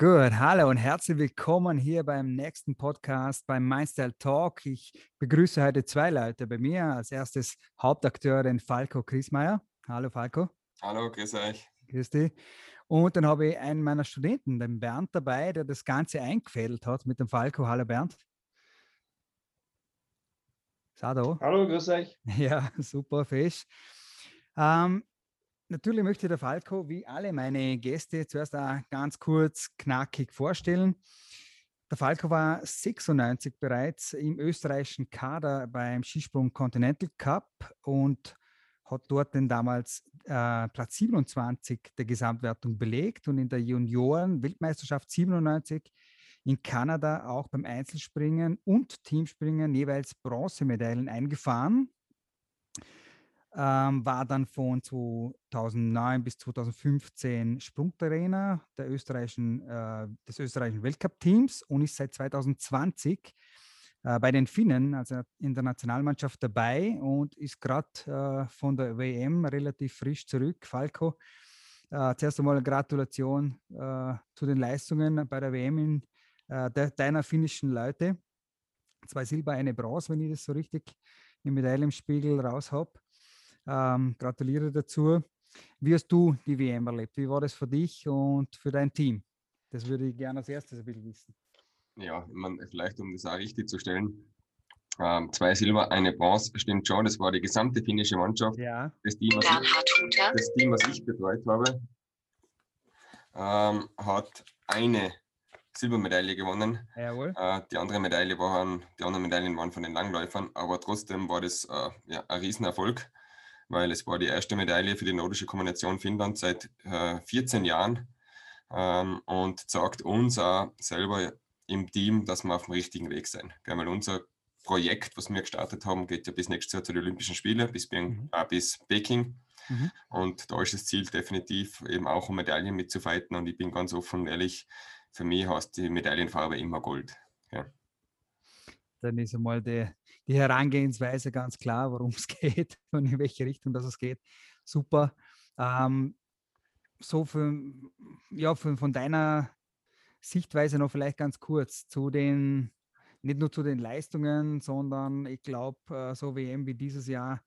Gut, hallo und herzlich willkommen hier beim nächsten Podcast beim Mindstyle Talk. Ich begrüße heute zwei Leute bei mir. Als erstes Hauptakteur den Falco Griesmeier. Hallo Falco. Hallo, grüß euch. Grüß dich. Und dann habe ich einen meiner Studenten, den Bernd, dabei, der das Ganze eingefädelt hat mit dem Falco. Hallo Bernd. Sado. Hallo, grüß euch. Ja, super, fesch. Ähm, natürlich möchte der Falco, wie alle meine Gäste, zuerst auch ganz kurz knackig vorstellen. Der Falco war 96 bereits im österreichischen Kader beim Skisprung Continental Cup und hat dort den damals äh, Platz 27 der Gesamtwertung belegt und in der Junioren-Weltmeisterschaft 97 in Kanada auch beim Einzelspringen und Teamspringen jeweils Bronzemedaillen eingefahren ähm, war dann von 2009 bis 2015 Sprungtrainer der österreichischen, äh, des österreichischen Weltcup-Teams und ist seit 2020 äh, bei den Finnen, also in der Nationalmannschaft dabei und ist gerade äh, von der WM relativ frisch zurück. Falco, äh, zuerst einmal Gratulation äh, zu den Leistungen bei der WM in, äh, de, deiner finnischen Leute. Zwei Silber, eine Bronze, wenn ich das so richtig im Medaillenspiegel raus habe. Ähm, gratuliere dazu. Wie hast du die WM erlebt? Wie war das für dich und für dein Team? Das würde ich gerne als erstes ein bisschen wissen. Ja, man, vielleicht um das auch richtig zu stellen. Ähm, zwei Silber, eine Bronze, stimmt schon. Das war die gesamte finnische Mannschaft. Ja. Das Team, was, ich, das Team, was ich betreut habe, ähm, hat eine Silbermedaille gewonnen. Jawohl. Äh, die andere Medaille waren, die anderen Medaillen waren von den Langläufern, aber trotzdem war das äh, ja, ein Riesenerfolg weil es war die erste Medaille für die nordische Kombination Finnland seit äh, 14 Jahren ähm, und zeigt uns auch selber im Team, dass wir auf dem richtigen Weg sind. Weil unser Projekt, was wir gestartet haben, geht ja bis nächstes Jahr zu den Olympischen Spielen, bis, mhm. äh, bis Peking. Mhm. Und da ist das Ziel definitiv eben auch um Medaillen mitzufighten. Und ich bin ganz offen und ehrlich, für mich heißt die Medaillenfarbe immer Gold. Ja. Dann ist einmal die, die Herangehensweise ganz klar, worum es geht und in welche Richtung das es geht. Super. Ähm, so für, ja, für, von deiner Sichtweise noch vielleicht ganz kurz zu den, nicht nur zu den Leistungen, sondern ich glaube, äh, so WM wie dieses Jahr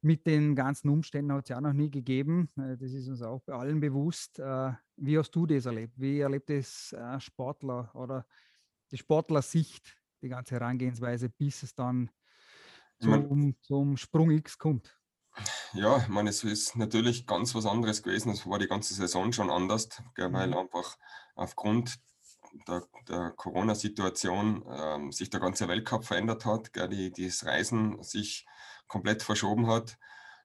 mit den ganzen Umständen hat es ja noch nie gegeben. Äh, das ist uns auch bei allen bewusst. Äh, wie hast du das erlebt? Wie erlebt es Sportler oder die Sportlersicht die ganze Herangehensweise, bis es dann zum, zum Sprung X kommt. Ja, ich meine, es ist natürlich ganz was anderes gewesen. Es war die ganze Saison schon anders, gell, weil mhm. einfach aufgrund der, der Corona-Situation ähm, sich der ganze Weltcup verändert hat, gell, die, das Reisen sich komplett verschoben hat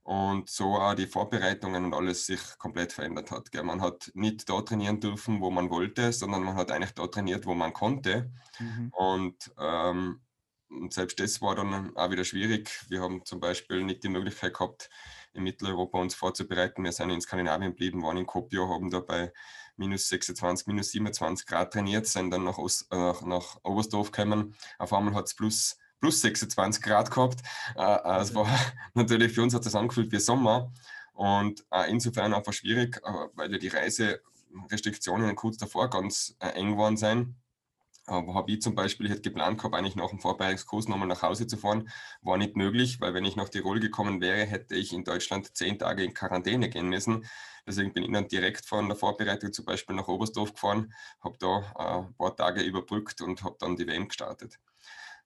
und so auch die Vorbereitungen und alles sich komplett verändert hat. Gell. Man hat nicht da trainieren dürfen, wo man wollte, sondern man hat eigentlich da trainiert, wo man konnte. Mhm. Und, ähm, und selbst das war dann auch wieder schwierig. Wir haben zum Beispiel nicht die Möglichkeit gehabt, in Mitteleuropa uns vorzubereiten. Wir sind in Skandinavien geblieben, waren in Kopio, haben da bei minus 26, minus 27 Grad trainiert, sind dann nach, Ost, äh, nach Oberstdorf gekommen. Auf einmal hat es plus plus 26 Grad gehabt. Äh, äh, es war natürlich für uns hat das angefühlt wie Sommer und äh, insofern einfach schwierig, weil ja die Reiserestriktionen kurz davor ganz eng waren sein. Aber habe ich zum Beispiel, ich hätte geplant gehabt, eigentlich nach dem Vorbereitungskurs nochmal nach Hause zu fahren. War nicht möglich, weil wenn ich nach Tirol gekommen wäre, hätte ich in Deutschland zehn Tage in Quarantäne gehen müssen. Deswegen bin ich dann direkt von der Vorbereitung zum Beispiel nach Oberstdorf gefahren, habe da ein paar Tage überbrückt und habe dann die WM gestartet.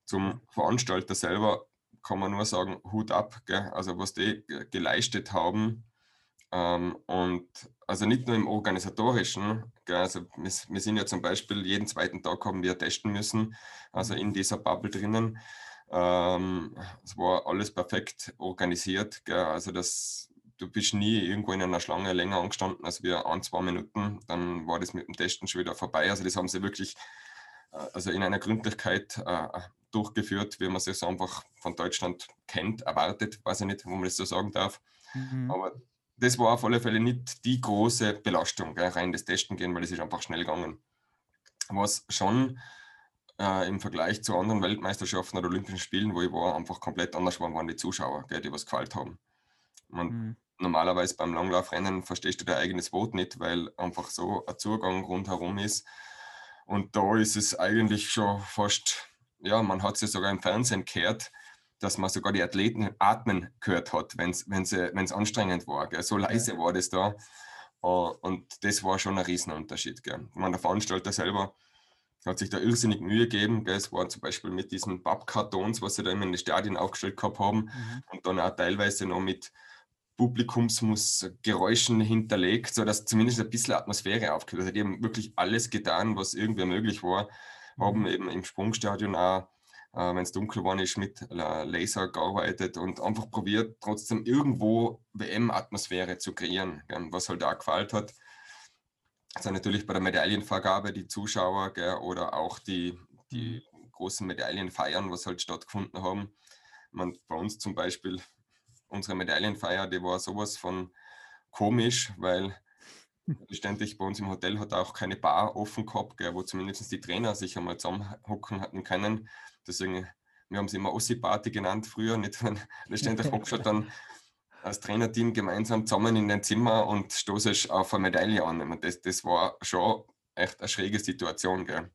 Zum Veranstalter selber kann man nur sagen, Hut ab, gell? also was die geleistet haben. Ähm, und also nicht nur im organisatorischen, gell? also wir, wir, sind ja zum Beispiel jeden zweiten Tag haben wir testen müssen, also in dieser Bubble drinnen. Ähm, es war alles perfekt organisiert, gell? also das, du bist nie irgendwo in einer Schlange länger angestanden als wir ein, zwei Minuten, dann war das mit dem Testen schon wieder vorbei. Also das haben sie wirklich also in einer Gründlichkeit äh, durchgeführt, wie man es jetzt einfach von Deutschland kennt, erwartet, weiß ich nicht, wo man das so sagen darf. Mhm. Aber das war auf alle Fälle nicht die große Belastung, gell, rein das Testen gehen, weil es ist einfach schnell gegangen. Was schon äh, im Vergleich zu anderen Weltmeisterschaften oder Olympischen Spielen, wo ich war, einfach komplett anders waren, waren die Zuschauer, gell, die was gefällt haben. Man, mhm. normalerweise beim Langlaufrennen verstehst du dein eigenes Wort nicht, weil einfach so ein Zugang rundherum ist. Und da ist es eigentlich schon fast, ja, man hat es ja sogar im Fernsehen gehört, dass man sogar die Athleten atmen gehört hat, wenn es anstrengend war. Gell. So leise war das da. Uh, und das war schon ein Riesenunterschied. Gell. Ich meine, der Veranstalter selber hat sich da irrsinnig Mühe gegeben. Gell. Es war zum Beispiel mit diesen Pappkartons, was sie da immer in den Stadien aufgestellt gehabt haben mhm. und dann auch teilweise noch mit Publikumsgeräuschen hinterlegt, sodass zumindest ein bisschen Atmosphäre aufkommt. Also die haben wirklich alles getan, was irgendwie möglich war. Haben mhm. eben im Sprungstadion auch, äh, wenn es dunkel war, ist mit Laser gearbeitet und einfach probiert, trotzdem irgendwo WM-Atmosphäre zu kreieren, gell, was halt auch gefällt hat. Also natürlich bei der Medaillenvergabe die Zuschauer gell, oder auch die, die mhm. großen Medaillenfeiern, was halt stattgefunden haben. Man, bei uns zum Beispiel unsere Medaillenfeier, die war sowas von komisch, weil ständig bei uns im Hotel hat auch keine Bar offen gehabt, gell, wo zumindest die Trainer sich einmal zusammenhocken hatten können. Deswegen, wir haben sie immer Ossi-Party genannt früher, nicht wenn ständig hockst dann als Trainerteam gemeinsam zusammen in dein Zimmer und stoßest auf eine Medaille an. Und das, das war schon echt eine schräge Situation, gell,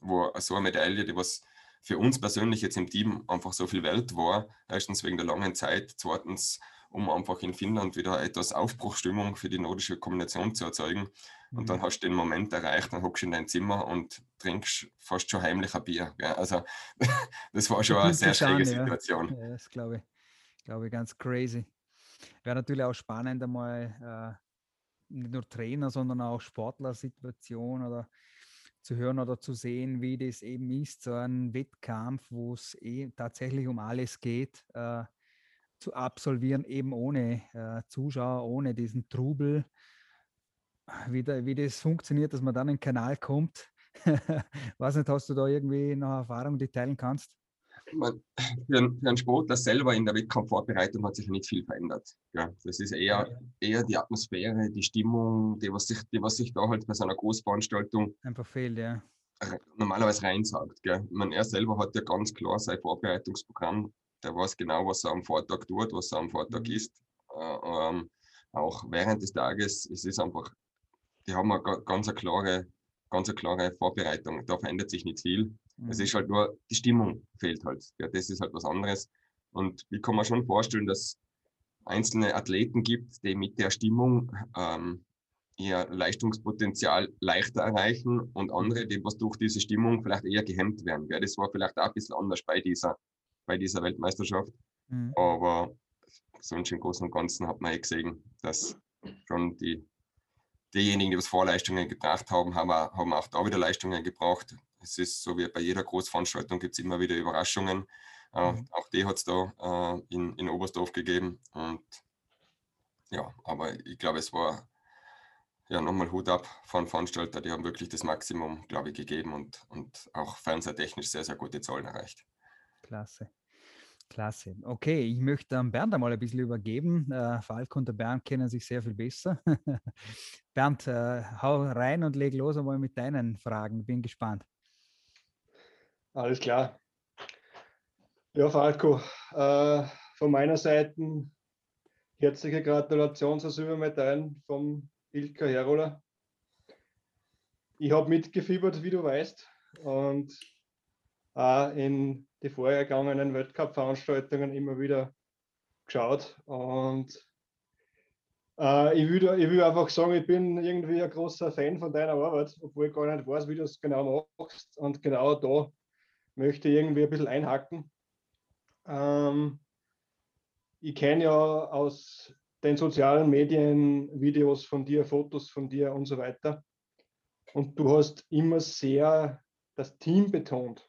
wo so eine Medaille, die was für uns persönlich jetzt im Team einfach so viel Welt war. Erstens wegen der langen Zeit, zweitens, um einfach in Finnland wieder etwas Aufbruchstimmung für die nordische Kombination zu erzeugen. Und mhm. dann hast du den Moment erreicht, dann hockst du in dein Zimmer und trinkst fast schon heimlich ein Bier. Gell? Also das war schon eine sehr schräge Situation. Ja. ja, das glaube ich, glaube ich ganz crazy. Wäre natürlich auch spannend, einmal äh, nicht nur Trainer, sondern auch Sportlersituation oder zu hören oder zu sehen, wie das eben ist, so ein Wettkampf, wo es eh tatsächlich um alles geht, äh, zu absolvieren, eben ohne äh, Zuschauer, ohne diesen Trubel, wie, da, wie das funktioniert, dass man dann in den Kanal kommt. Weiß nicht, hast du da irgendwie noch Erfahrung, die teilen kannst? Man, für, einen, für einen Sportler selber in der Wettkampfvorbereitung hat sich nicht viel verändert. Ja, das ist eher, eher die Atmosphäre, die Stimmung, die was, sich, die, was sich da halt bei so einer Großveranstaltung einfach fehlt, ja. normalerweise reinsagt. Gell. Man, er selber hat ja ganz klar sein Vorbereitungsprogramm, der weiß genau, was er am Vortag tut, was er am Vortag mhm. isst. Äh, ähm, auch während des Tages, es ist einfach, die haben eine ganz eine klare, ganz eine klare Vorbereitung. Da verändert sich nicht viel. Mhm. Es ist halt nur, die Stimmung fehlt halt. Ja, das ist halt was anderes. Und ich kann mir schon vorstellen, dass einzelne Athleten gibt, die mit der Stimmung ähm, ihr Leistungspotenzial leichter erreichen und andere, die was durch diese Stimmung vielleicht eher gehemmt werden. Ja, das war vielleicht auch ein bisschen anders bei dieser, bei dieser Weltmeisterschaft. Mhm. Aber sonst im Großen und Ganzen hat man eh gesehen, dass schon die, diejenigen, die was Vorleistungen gebracht haben, haben, haben auch da wieder Leistungen gebracht. Es ist so wie bei jeder Großveranstaltung gibt es immer wieder Überraschungen. Äh, mhm. Auch die hat es da äh, in, in Oberstdorf gegeben. Und ja, aber ich glaube, es war ja nochmal Hut ab von Veranstalter. Die haben wirklich das Maximum, glaube ich, gegeben und, und auch fernsehtechnisch sehr, sehr gute Zahlen erreicht. Klasse. Klasse. Okay, ich möchte ähm, Bernd einmal ein bisschen übergeben. Äh, Falk und der Bernd kennen sich sehr viel besser. Bernd, äh, hau rein und leg los einmal mit deinen Fragen. Bin gespannt. Alles klar. Ja, Falco, äh, von meiner Seite herzliche Gratulation zur Silbermedaille vom Ilka Herola. Ich habe mitgefiebert, wie du weißt, und auch in die vorhergegangenen Weltcup-Veranstaltungen immer wieder geschaut. Und äh, ich, will, ich will einfach sagen, ich bin irgendwie ein großer Fan von deiner Arbeit, obwohl ich gar nicht weiß, wie du es genau machst. Und genau da möchte irgendwie ein bisschen einhaken. Ähm, ich kenne ja aus den sozialen Medien Videos von dir, Fotos von dir und so weiter. Und du hast immer sehr das Team betont.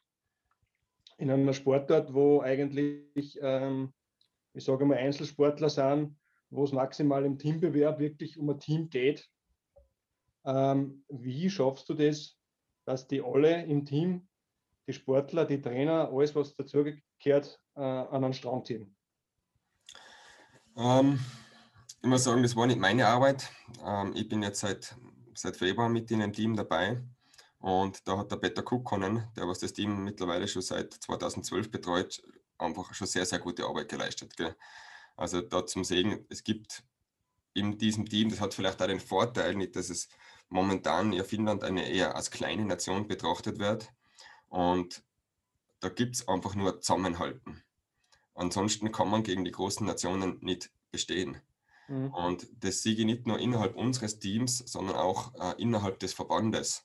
In einer Sportart, wo eigentlich, ähm, ich sage mal, Einzelsportler sind, wo es maximal im Teambewerb wirklich um ein Team geht. Ähm, wie schaffst du das, dass die alle im Team die Sportler, die Trainer, alles, was dazugehört, äh, an den Strang ziehen? Ähm, ich muss sagen, das war nicht meine Arbeit. Ähm, ich bin jetzt seit, seit Februar mit in einem Team dabei. Und da hat der Peter Kukkonen, der was das Team mittlerweile schon seit 2012 betreut, einfach schon sehr, sehr gute Arbeit geleistet. Gell? Also da zum Segen, es gibt in diesem Team, das hat vielleicht auch den Vorteil, nicht, dass es momentan ja Finnland eine eher als kleine Nation betrachtet wird. Und da gibt es einfach nur Zusammenhalten. Ansonsten kann man gegen die großen Nationen nicht bestehen. Mhm. Und das ich nicht nur innerhalb unseres Teams, sondern auch äh, innerhalb des Verbandes.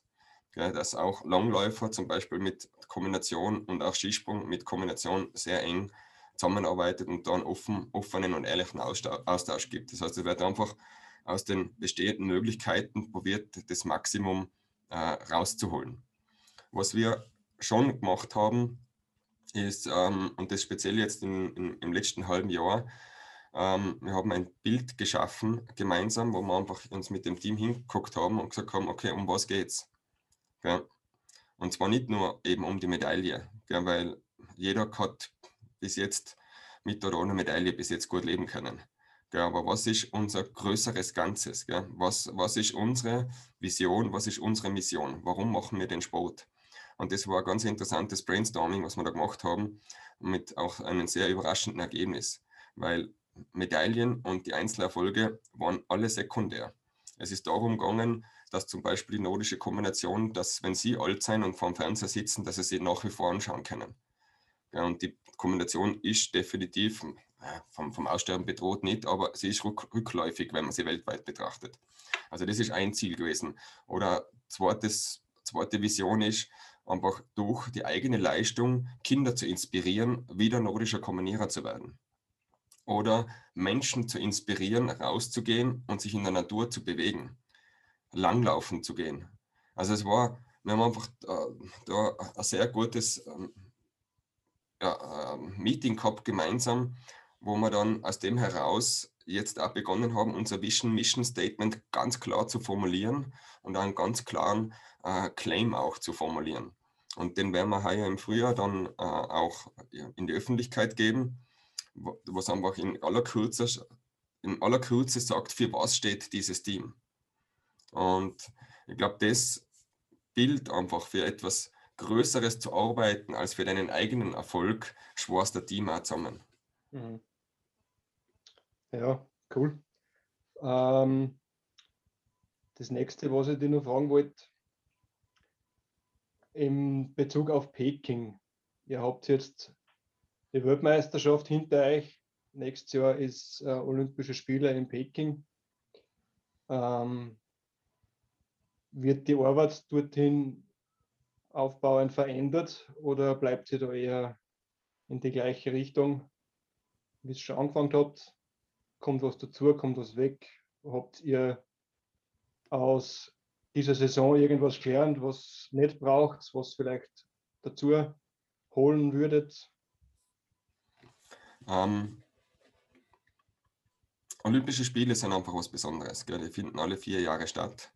Ja, dass auch Langläufer zum Beispiel mit Kombination und auch Skisprung mit Kombination sehr eng zusammenarbeitet und dann offen, offenen und ehrlichen Austausch gibt. Das heißt, es wird einfach aus den bestehenden Möglichkeiten probiert, das Maximum äh, rauszuholen. Was wir schon gemacht haben, ist, ähm, und das speziell jetzt in, in, im letzten halben Jahr, ähm, wir haben ein Bild geschaffen gemeinsam, wo wir einfach uns mit dem Team hingeguckt haben und gesagt haben, okay, um was geht's? Ja. Und zwar nicht nur eben um die Medaille, ja, weil jeder hat bis jetzt mit oder ohne Medaille bis jetzt gut leben können. Ja, aber was ist unser größeres Ganzes? Ja? Was, was ist unsere Vision? Was ist unsere Mission? Warum machen wir den Sport? Und das war ein ganz interessantes Brainstorming, was wir da gemacht haben, mit auch einem sehr überraschenden Ergebnis, weil Medaillen und die Einzelerfolge waren alle sekundär. Es ist darum gegangen, dass zum Beispiel die nordische Kombination, dass wenn sie alt sein und vor dem Fernseher sitzen, dass sie sie nach wie vor anschauen können. Ja, und die Kombination ist definitiv äh, vom, vom Aussterben bedroht nicht, aber sie ist rück, rückläufig, wenn man sie weltweit betrachtet. Also das ist ein Ziel gewesen. Oder zweites, zweite Vision ist, einfach durch die eigene Leistung Kinder zu inspirieren, wieder nordischer Kombinierer zu werden. Oder Menschen zu inspirieren, rauszugehen und sich in der Natur zu bewegen langlaufen zu gehen. Also es war, wir haben einfach da, da ein sehr gutes ähm, ja, ähm, Meeting gehabt gemeinsam, wo wir dann aus dem heraus jetzt auch begonnen haben, unser Vision Mission Statement ganz klar zu formulieren und einen ganz klaren äh, Claim auch zu formulieren. Und den werden wir heuer im Frühjahr dann äh, auch in die Öffentlichkeit geben, was einfach in aller Kürze, in aller Kürze sagt, für was steht dieses Team. Und ich glaube, das Bild einfach für etwas Größeres zu arbeiten, als für deinen eigenen Erfolg, schworst der Team auch zusammen. Mhm. Ja, cool. Ähm, das nächste, was ich dir noch fragen wollte, in Bezug auf Peking. Ihr habt jetzt die Weltmeisterschaft hinter euch. Nächstes Jahr ist äh, Olympische Spiele in Peking. Ähm, wird die Arbeit dorthin aufbauend verändert oder bleibt sie da eher in die gleiche Richtung, wie es schon angefangen hat? Kommt was dazu, kommt was weg? Habt ihr aus dieser Saison irgendwas gelernt, was nicht braucht, was vielleicht dazu holen würdet? Ähm, Olympische Spiele sind einfach was Besonderes. Gell? Die finden alle vier Jahre statt.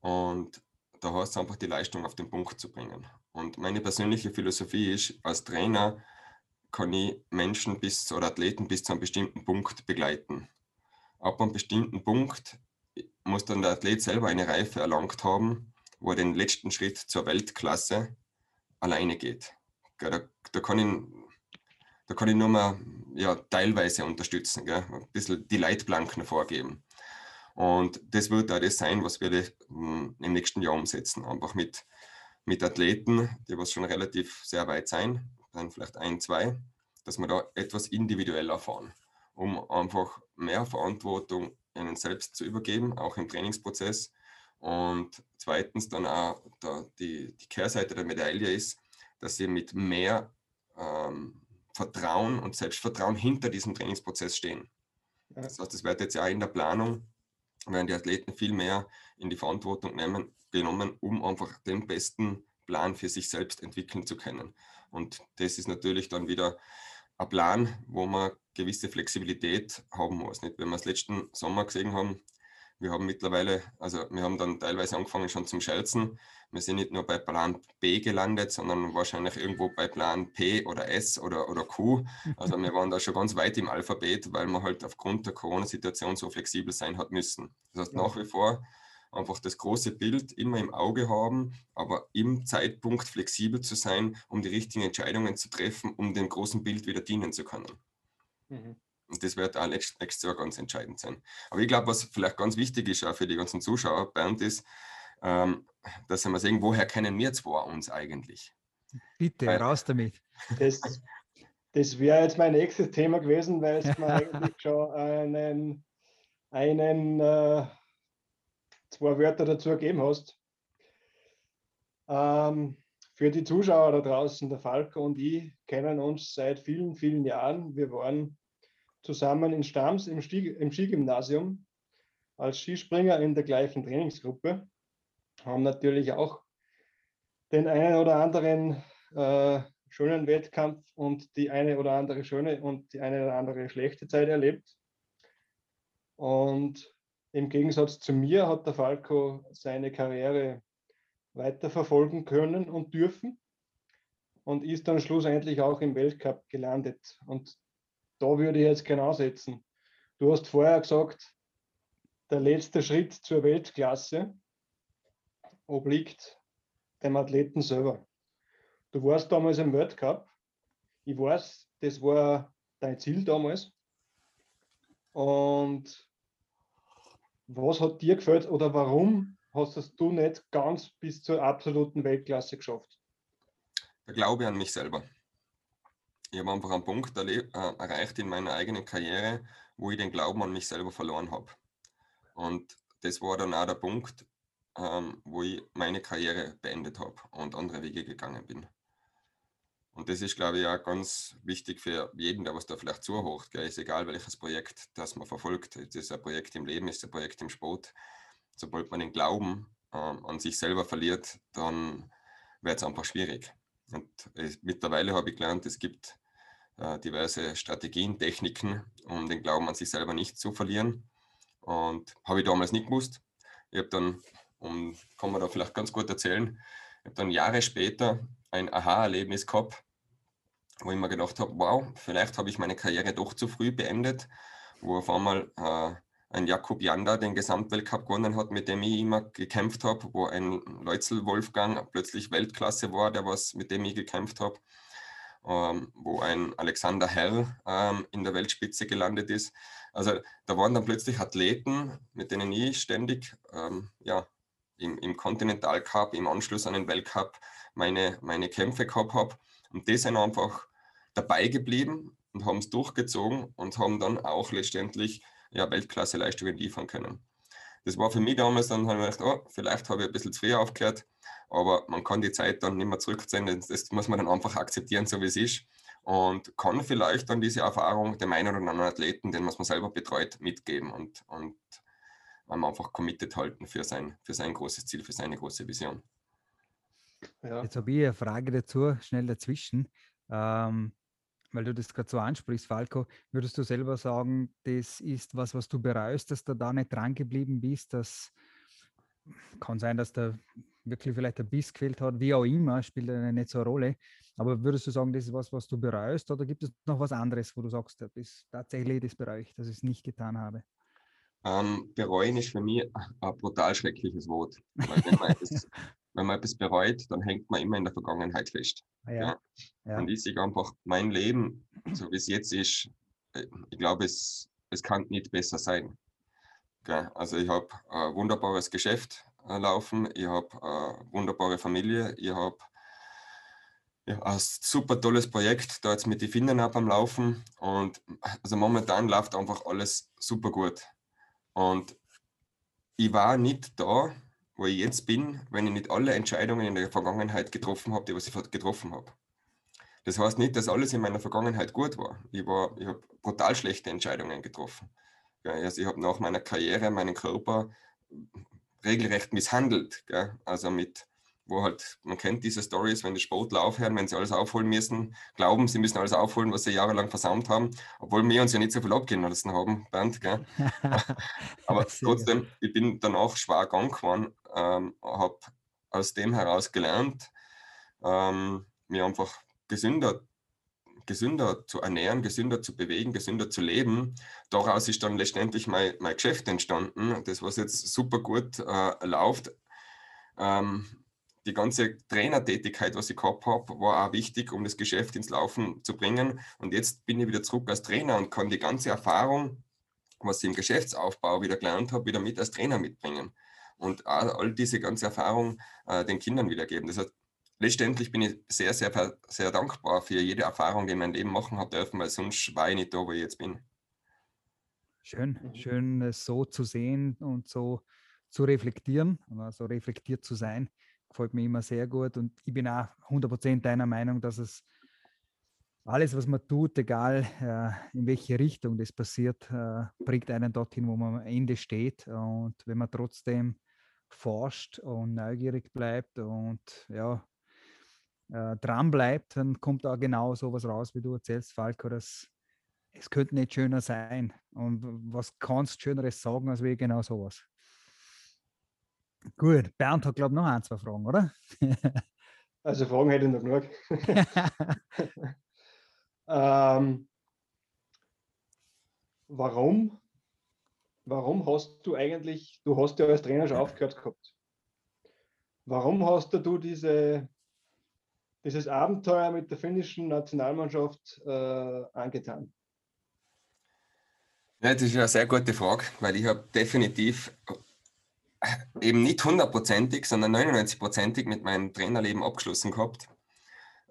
Und da heißt es einfach, die Leistung auf den Punkt zu bringen. Und meine persönliche Philosophie ist, als Trainer kann ich Menschen bis oder Athleten bis zu einem bestimmten Punkt begleiten. Ab einem bestimmten Punkt muss dann der Athlet selber eine Reife erlangt haben, wo er den letzten Schritt zur Weltklasse alleine geht. Da, da, kann, ich, da kann ich nur mal ja, teilweise unterstützen, gell? ein bisschen die Leitplanken vorgeben. Und das wird auch das sein, was wir hm, im nächsten Jahr umsetzen. Einfach mit, mit Athleten, die was schon relativ sehr weit sein, dann vielleicht ein, zwei, dass wir da etwas individueller fahren, um einfach mehr Verantwortung ihnen selbst zu übergeben, auch im Trainingsprozess. Und zweitens dann auch da die, die Kehrseite der Medaille ist, dass sie mit mehr ähm, Vertrauen und Selbstvertrauen hinter diesem Trainingsprozess stehen. Das heißt, das wird jetzt ja in der Planung werden die Athleten viel mehr in die Verantwortung nehmen, genommen, um einfach den besten Plan für sich selbst entwickeln zu können. Und das ist natürlich dann wieder ein Plan, wo man gewisse Flexibilität haben muss. Nicht? Wenn wir es letzten Sommer gesehen haben, wir haben mittlerweile, also wir haben dann teilweise angefangen schon zum Schelzen. Wir sind nicht nur bei Plan B gelandet, sondern wahrscheinlich irgendwo bei Plan P oder S oder, oder Q. Also wir waren da schon ganz weit im Alphabet, weil man halt aufgrund der Corona-Situation so flexibel sein hat müssen. Das heißt, nach wie vor einfach das große Bild immer im Auge haben, aber im Zeitpunkt flexibel zu sein, um die richtigen Entscheidungen zu treffen, um dem großen Bild wieder dienen zu können. Mhm. Und das wird auch nächstes Jahr ganz entscheidend sein. Aber ich glaube, was vielleicht ganz wichtig ist auch für die ganzen Zuschauer, Bernd, ist, ähm, dass wir sehen, woher kennen wir zwei uns eigentlich? Bitte, weil, raus damit. Das, das wäre jetzt mein nächstes Thema gewesen, weil es mir eigentlich schon einen, einen äh, zwei Wörter dazu gegeben hast. Ähm, für die Zuschauer da draußen, der Falco und ich kennen uns seit vielen, vielen Jahren. Wir waren zusammen in Stams im, Ski, im Skigymnasium als Skispringer in der gleichen Trainingsgruppe. Haben natürlich auch den einen oder anderen äh, schönen Wettkampf und die eine oder andere schöne und die eine oder andere schlechte Zeit erlebt. Und im Gegensatz zu mir hat der Falco seine Karriere weiterverfolgen können und dürfen und ist dann schlussendlich auch im Weltcup gelandet. Und da würde ich jetzt genau setzen. Du hast vorher gesagt, der letzte Schritt zur Weltklasse obliegt dem Athleten selber. Du warst damals im Weltcup. Ich weiß, das war dein Ziel damals. Und was hat dir gefällt oder warum hast es du nicht ganz bis zur absoluten Weltklasse geschafft? Der Glaube an mich selber. Ich habe einfach einen Punkt äh, erreicht in meiner eigenen Karriere, wo ich den Glauben an mich selber verloren habe. Und das war dann auch der Punkt, ähm, wo ich meine Karriere beendet habe und andere Wege gegangen bin. Und das ist, glaube ich, auch ganz wichtig für jeden, der was da vielleicht zuhört. Gell? Ist egal, welches Projekt das man verfolgt. Ist es ein Projekt im Leben, ist ein Projekt im Sport. Sobald man den Glauben ähm, an sich selber verliert, dann wird es einfach schwierig. Und es, mittlerweile habe ich gelernt, es gibt äh, diverse Strategien, Techniken, um den Glauben an sich selber nicht zu verlieren. Und habe ich damals nicht gewusst. Ich habe dann, um, kann man da vielleicht ganz gut erzählen, ich habe dann Jahre später ein Aha-Erlebnis gehabt, wo ich mir gedacht habe, wow, vielleicht habe ich meine Karriere doch zu früh beendet, wo auf einmal äh, ein Jakub Janda den Gesamtweltcup gewonnen hat, mit dem ich immer gekämpft habe, wo ein Leutzel Wolfgang plötzlich Weltklasse war, der was mit dem ich gekämpft habe, ähm, wo ein Alexander Herr ähm, in der Weltspitze gelandet ist. Also da waren dann plötzlich Athleten, mit denen ich ständig ähm, ja, im, im Continental Cup, im Anschluss an den Weltcup meine, meine Kämpfe gehabt habe. Und die sind einfach dabei geblieben und haben es durchgezogen und haben dann auch letztendlich ja, Weltklasse-Leistungen liefern können. Das war für mich damals dann, habe ich gedacht, oh, vielleicht habe ich ein bisschen zu früh aufgehört, aber man kann die Zeit dann nicht mehr zurückziehen. Das muss man dann einfach akzeptieren, so wie es ist. Und kann vielleicht dann diese Erfahrung dem einen oder anderen Athleten, den man selber betreut, mitgeben und, und einfach committed halten für sein, für sein großes Ziel, für seine große Vision. Ja. Jetzt habe ich eine Frage dazu, schnell dazwischen. Ähm, weil du das gerade so ansprichst, Falco, würdest du selber sagen, das ist was, was du bereust, dass du da nicht dran geblieben bist? Das kann sein, dass da wirklich vielleicht ein Biss gefehlt hat, wie auch immer, spielt ja nicht so eine Rolle. Aber würdest du sagen, das ist was, was du bereust oder gibt es noch was anderes, wo du sagst, das ist tatsächlich das bereue ich, dass ich es nicht getan habe? Ähm, bereuen ist für mich ein brutal schreckliches Wort. Weil wenn man etwas, wenn man etwas bereut, dann hängt man immer in der Vergangenheit fest. Ah, ja. Ja. Und ich sehe einfach mein Leben, so wie es jetzt ist, äh, ich glaube, es, es kann nicht besser sein. Also ich habe ein wunderbares Geschäft äh, laufen, ich habe eine wunderbare Familie, ich habe ja, ein super tolles Projekt da jetzt mit den Finnen ab am Laufen und also momentan läuft einfach alles super gut. Und ich war nicht da, wo ich jetzt bin, wenn ich nicht alle Entscheidungen in der Vergangenheit getroffen habe, die was ich getroffen habe. Das heißt nicht, dass alles in meiner Vergangenheit gut war. Ich, war, ich habe brutal schlechte Entscheidungen getroffen. Also ich habe nach meiner Karriere meinen Körper regelrecht misshandelt. Also mit wo halt, man kennt diese Stories, wenn die Sportler aufhören, wenn sie alles aufholen müssen, glauben, sie müssen alles aufholen, was sie jahrelang versammelt haben, obwohl wir uns ja nicht so viel abgehen lassen haben, Bernd. Gell? Aber trotzdem, ich bin dann auch schwer krank geworden, ähm, habe aus dem heraus gelernt, ähm, mir einfach gesünder, gesünder zu ernähren, gesünder zu bewegen, gesünder zu leben. Daraus ist dann letztendlich mein, mein Geschäft entstanden, das was jetzt super gut äh, läuft. Ähm, die ganze Trainertätigkeit, was ich gehabt habe, war auch wichtig, um das Geschäft ins Laufen zu bringen. Und jetzt bin ich wieder zurück als Trainer und kann die ganze Erfahrung, was ich im Geschäftsaufbau wieder gelernt habe, wieder mit als Trainer mitbringen. Und all diese ganze Erfahrung äh, den Kindern wiedergeben. Das heißt, letztendlich bin ich sehr, sehr, sehr dankbar für jede Erfahrung, die ich in meinem Leben machen habe dürfen, weil sonst war ich nicht da, wo ich jetzt bin. Schön, schön es so zu sehen und so zu reflektieren, so reflektiert zu sein, gefällt mir immer sehr gut. Und ich bin auch 100% deiner Meinung, dass es alles, was man tut, egal äh, in welche Richtung das passiert, äh, bringt einen dorthin, wo man am Ende steht. Und wenn man trotzdem forscht und neugierig bleibt und ja, äh, dran bleibt, dann kommt da genau so was raus, wie du erzählst, Falco, dass es könnte nicht schöner sein. Und was kannst du Schöneres sagen, als wie genau sowas? Gut, Bernd hat, glaube ich, noch ein, zwei Fragen, oder? also Fragen hätte ich noch genug. ähm, warum, warum hast du eigentlich, du hast ja als Trainer schon aufgehört gehabt. Warum hast du diese, dieses Abenteuer mit der finnischen Nationalmannschaft äh, angetan? Ja, das ist eine sehr gute Frage, weil ich habe definitiv eben nicht hundertprozentig, sondern 99-prozentig mit meinem Trainerleben abgeschlossen gehabt.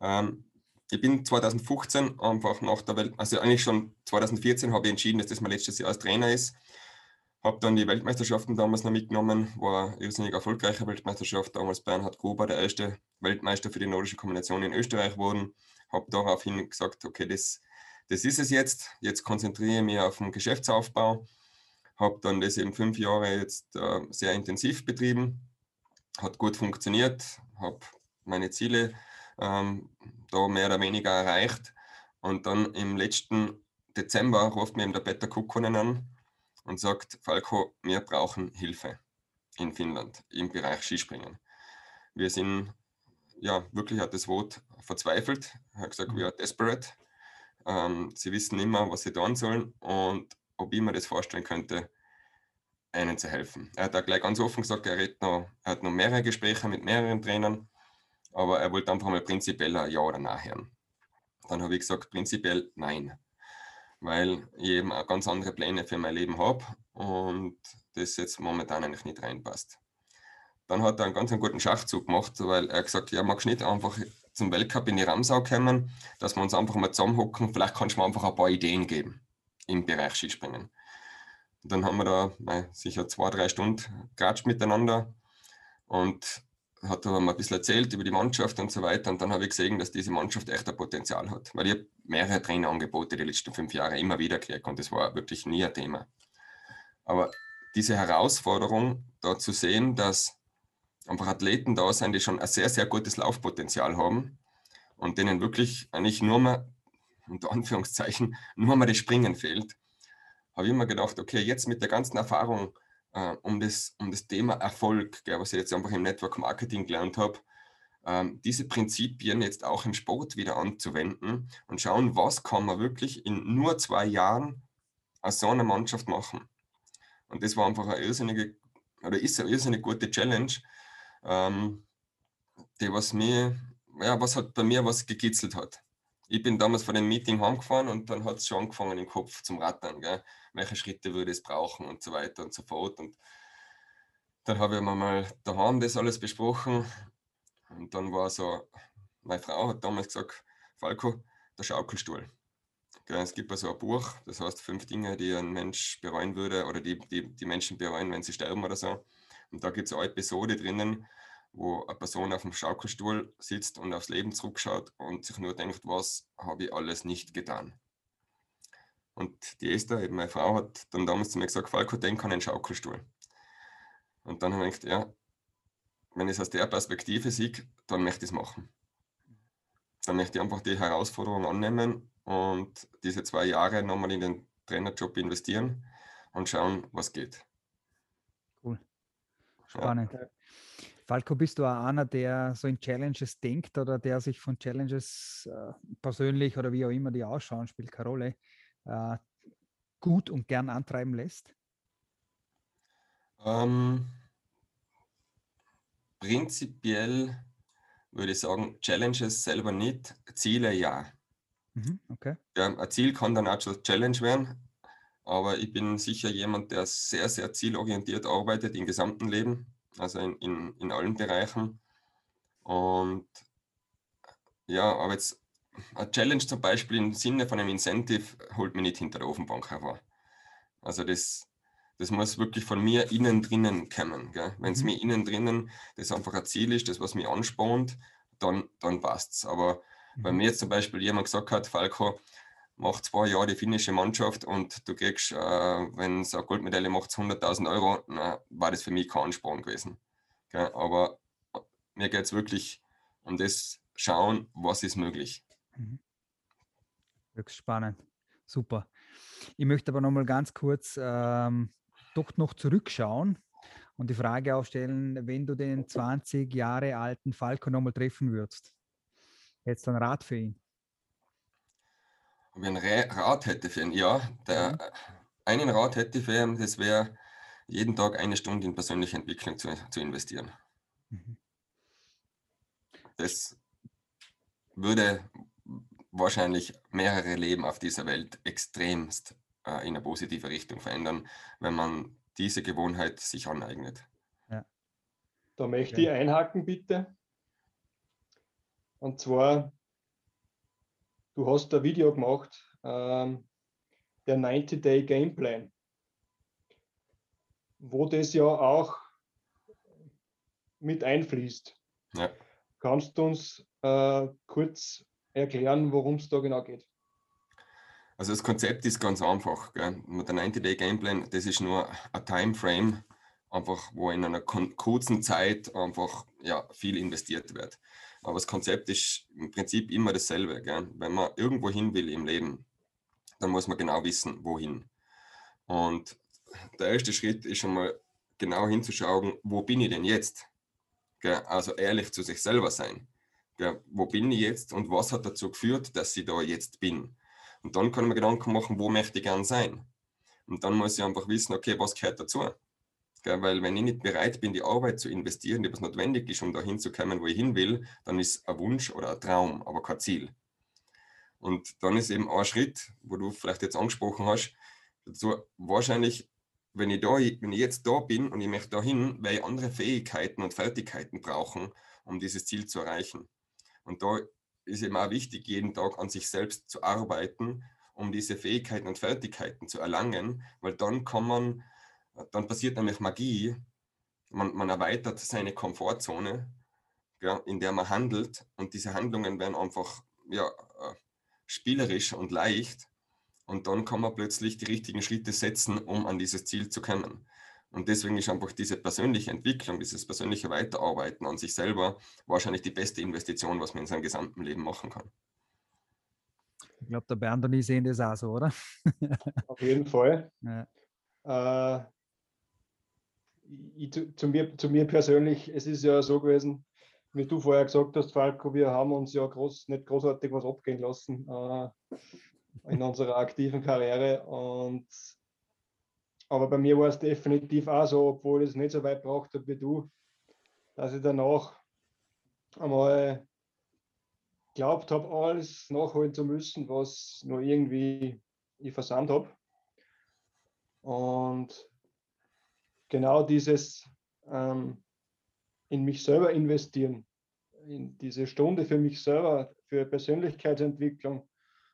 Ähm, ich bin 2015 einfach nach der Welt, also eigentlich schon 2014 habe ich entschieden, dass das mein letztes Jahr als Trainer ist. Habe dann die Weltmeisterschaften damals noch mitgenommen, war eine irrsinnig erfolgreiche Weltmeisterschaft. Damals Bernhard Gruber, der erste Weltmeister für die nordische Kombination in Österreich wurden. Habe daraufhin gesagt, okay, das, das ist es jetzt. Jetzt konzentriere ich mich auf den Geschäftsaufbau habe dann das eben fünf Jahre jetzt äh, sehr intensiv betrieben, hat gut funktioniert, habe meine Ziele ähm, da mehr oder weniger erreicht. Und dann im letzten Dezember ruft mir eben der Peter Kukkonen an und sagt, Falco, wir brauchen Hilfe in Finnland im Bereich Skispringen. Wir sind, ja, wirklich hat das Wort verzweifelt. Er hat gesagt, wir are desperate. Ähm, sie wissen immer, was sie tun sollen. Und ob ich mir das vorstellen könnte, einen zu helfen. Er hat da gleich ganz offen gesagt, er, noch, er hat noch mehrere Gespräche mit mehreren Trainern, aber er wollte einfach mal prinzipiell ein Ja oder Nein hören. Dann habe ich gesagt, prinzipiell Nein, weil ich eben auch ganz andere Pläne für mein Leben habe und das jetzt momentan eigentlich nicht reinpasst. Dann hat er einen ganz einen guten Schachzug gemacht, weil er gesagt ja, magst du nicht einfach zum Weltcup in die Ramsau kommen, dass wir uns einfach mal zusammenhocken, vielleicht kannst du mir einfach ein paar Ideen geben im Bereich Skispringen. Und dann haben wir da sicher zwei, drei Stunden geratscht miteinander und hat aber mal ein bisschen erzählt über die Mannschaft und so weiter. Und dann habe ich gesehen, dass diese Mannschaft echt ein Potenzial hat. Weil ich mehrere Trainerangebote die letzten fünf Jahre immer wieder gekriegt und das war wirklich nie ein Thema. Aber diese Herausforderung, da zu sehen, dass einfach Athleten da sind, die schon ein sehr, sehr gutes Laufpotenzial haben und denen wirklich eigentlich nur mal, unter Anführungszeichen, nur mal das Springen fehlt habe ich immer gedacht, okay, jetzt mit der ganzen Erfahrung äh, um, das, um das Thema Erfolg, gell, was ich jetzt einfach im Network Marketing gelernt habe, ähm, diese Prinzipien jetzt auch im Sport wieder anzuwenden und schauen, was kann man wirklich in nur zwei Jahren aus so einer Mannschaft machen. Und das war einfach eine irrsinnige, oder ist eine irrsinnig gute Challenge, ähm, die was mir, ja, was hat bei mir was gekitzelt hat ich bin damals von dem Meeting heimgefahren und dann hat es schon angefangen im Kopf zum Rattern. Gell? Welche Schritte würde es brauchen und so weiter und so fort. Und dann habe ich mir mal daheim das alles besprochen. Und dann war so, meine Frau hat damals gesagt, Falco, der Schaukelstuhl. Gell? Es gibt also ein Buch, das heißt fünf Dinge, die ein Mensch bereuen würde oder die, die, die Menschen bereuen, wenn sie sterben oder so. Und da gibt es eine Episode drinnen, wo eine Person auf dem Schaukelstuhl sitzt und aufs Leben zurückschaut und sich nur denkt, was habe ich alles nicht getan. Und die Esther, eben meine Frau, hat dann damals zu mir gesagt, Falco, denk an einen Schaukelstuhl. Und dann habe ich gedacht, ja, wenn ich es aus der Perspektive sehe, dann möchte ich es machen. Dann möchte ich einfach die Herausforderung annehmen und diese zwei Jahre nochmal in den Trainerjob investieren und schauen, was geht. Cool. Spannend. Ja. Falco, bist du auch einer, der so in Challenges denkt oder der sich von Challenges äh, persönlich oder wie auch immer die ausschauen, spielt keine Rolle, äh, gut und gern antreiben lässt? Ähm, prinzipiell würde ich sagen, Challenges selber nicht, Ziele ja. Mhm, okay. ja. Ein Ziel kann dann auch schon Challenge werden, aber ich bin sicher jemand, der sehr, sehr zielorientiert arbeitet im gesamten Leben, also in, in, in allen Bereichen. Und ja, aber jetzt eine Challenge zum Beispiel im Sinne von einem Incentive holt mich nicht hinter der Ofenbank hervor. Also das, das muss wirklich von mir innen drinnen kommen. Wenn es mhm. mir innen drinnen das einfach ein Ziel ist, das was mich anspornt, dann, dann passt es. Aber mhm. bei mir jetzt zum Beispiel jemand gesagt hat, Falco, mach zwei Jahre die finnische Mannschaft und du kriegst, äh, wenn es eine Goldmedaille macht, 100.000 Euro, na, war das für mich kein Ansporn gewesen. Gell? Aber mir geht es wirklich um das Schauen, was ist möglich. Mhm. Höchst spannend. Super. Ich möchte aber nochmal ganz kurz ähm, doch noch zurückschauen und die Frage aufstellen, wenn du den 20 Jahre alten Falco nochmal treffen würdest, hättest du einen Rat für ihn? Einen Rat hätte für ihn? Ja, der, mhm. einen Rat hätte ich für ihn, das wäre jeden Tag eine Stunde in persönliche Entwicklung zu, zu investieren. Mhm. Das würde wahrscheinlich mehrere Leben auf dieser Welt extremst äh, in eine positive Richtung verändern, wenn man diese Gewohnheit sich aneignet. Ja. Da möchte ich einhaken, bitte. Und zwar, du hast ein Video gemacht, ähm, der 90-Day Gameplan, wo das ja auch mit einfließt. Ja. Kannst du uns äh, kurz erklären, worum es da genau geht? Also das Konzept ist ganz einfach. Gell? Mit der 90-Day Gameplan, das ist nur ein Timeframe, einfach wo in einer kurzen Zeit einfach ja, viel investiert wird. Aber das Konzept ist im Prinzip immer dasselbe. Gell? Wenn man irgendwo hin will im Leben, dann muss man genau wissen, wohin. Und der erste Schritt ist schon mal genau hinzuschauen, wo bin ich denn jetzt? Gell? Also ehrlich zu sich selber sein. Gell? Wo bin ich jetzt und was hat dazu geführt, dass ich da jetzt bin? Und dann kann mir Gedanken machen, wo möchte ich gern sein? Und dann muss ich einfach wissen, okay, was gehört dazu? Gell, weil wenn ich nicht bereit bin, die Arbeit zu investieren, die was notwendig ist, um dahin zu kommen, wo ich hin will, dann ist ein Wunsch oder ein Traum, aber kein Ziel. Und dann ist eben ein Schritt, wo du vielleicht jetzt angesprochen hast, dazu wahrscheinlich, wenn ich, da, wenn ich jetzt da bin und ich möchte dahin, werde ich andere Fähigkeiten und Fertigkeiten brauchen, um dieses Ziel zu erreichen. Und da ist eben auch wichtig, jeden Tag an sich selbst zu arbeiten, um diese Fähigkeiten und Fertigkeiten zu erlangen, weil dann kann man, dann passiert nämlich Magie, man, man erweitert seine Komfortzone, ja, in der man handelt und diese Handlungen werden einfach ja, äh, spielerisch und leicht und dann kann man plötzlich die richtigen Schritte setzen, um an dieses Ziel zu kommen. Und deswegen ist einfach diese persönliche Entwicklung, dieses persönliche Weiterarbeiten an sich selber wahrscheinlich die beste Investition, was man in seinem gesamten Leben machen kann. Ich glaube, der Bernd und ich sehen das auch so, oder? Auf jeden Fall. Ja. Äh, ich, zu, mir, zu mir persönlich, es ist ja so gewesen, wie du vorher gesagt hast, Falco, wir haben uns ja groß, nicht großartig was abgehen lassen äh, in unserer aktiven Karriere. Und aber bei mir war es definitiv auch so, obwohl ich es nicht so weit braucht habe wie du, dass ich danach einmal glaubt habe, alles nachholen zu müssen, was nur irgendwie ich versandt habe. Und genau dieses ähm, in mich selber investieren, in diese Stunde für mich selber, für Persönlichkeitsentwicklung.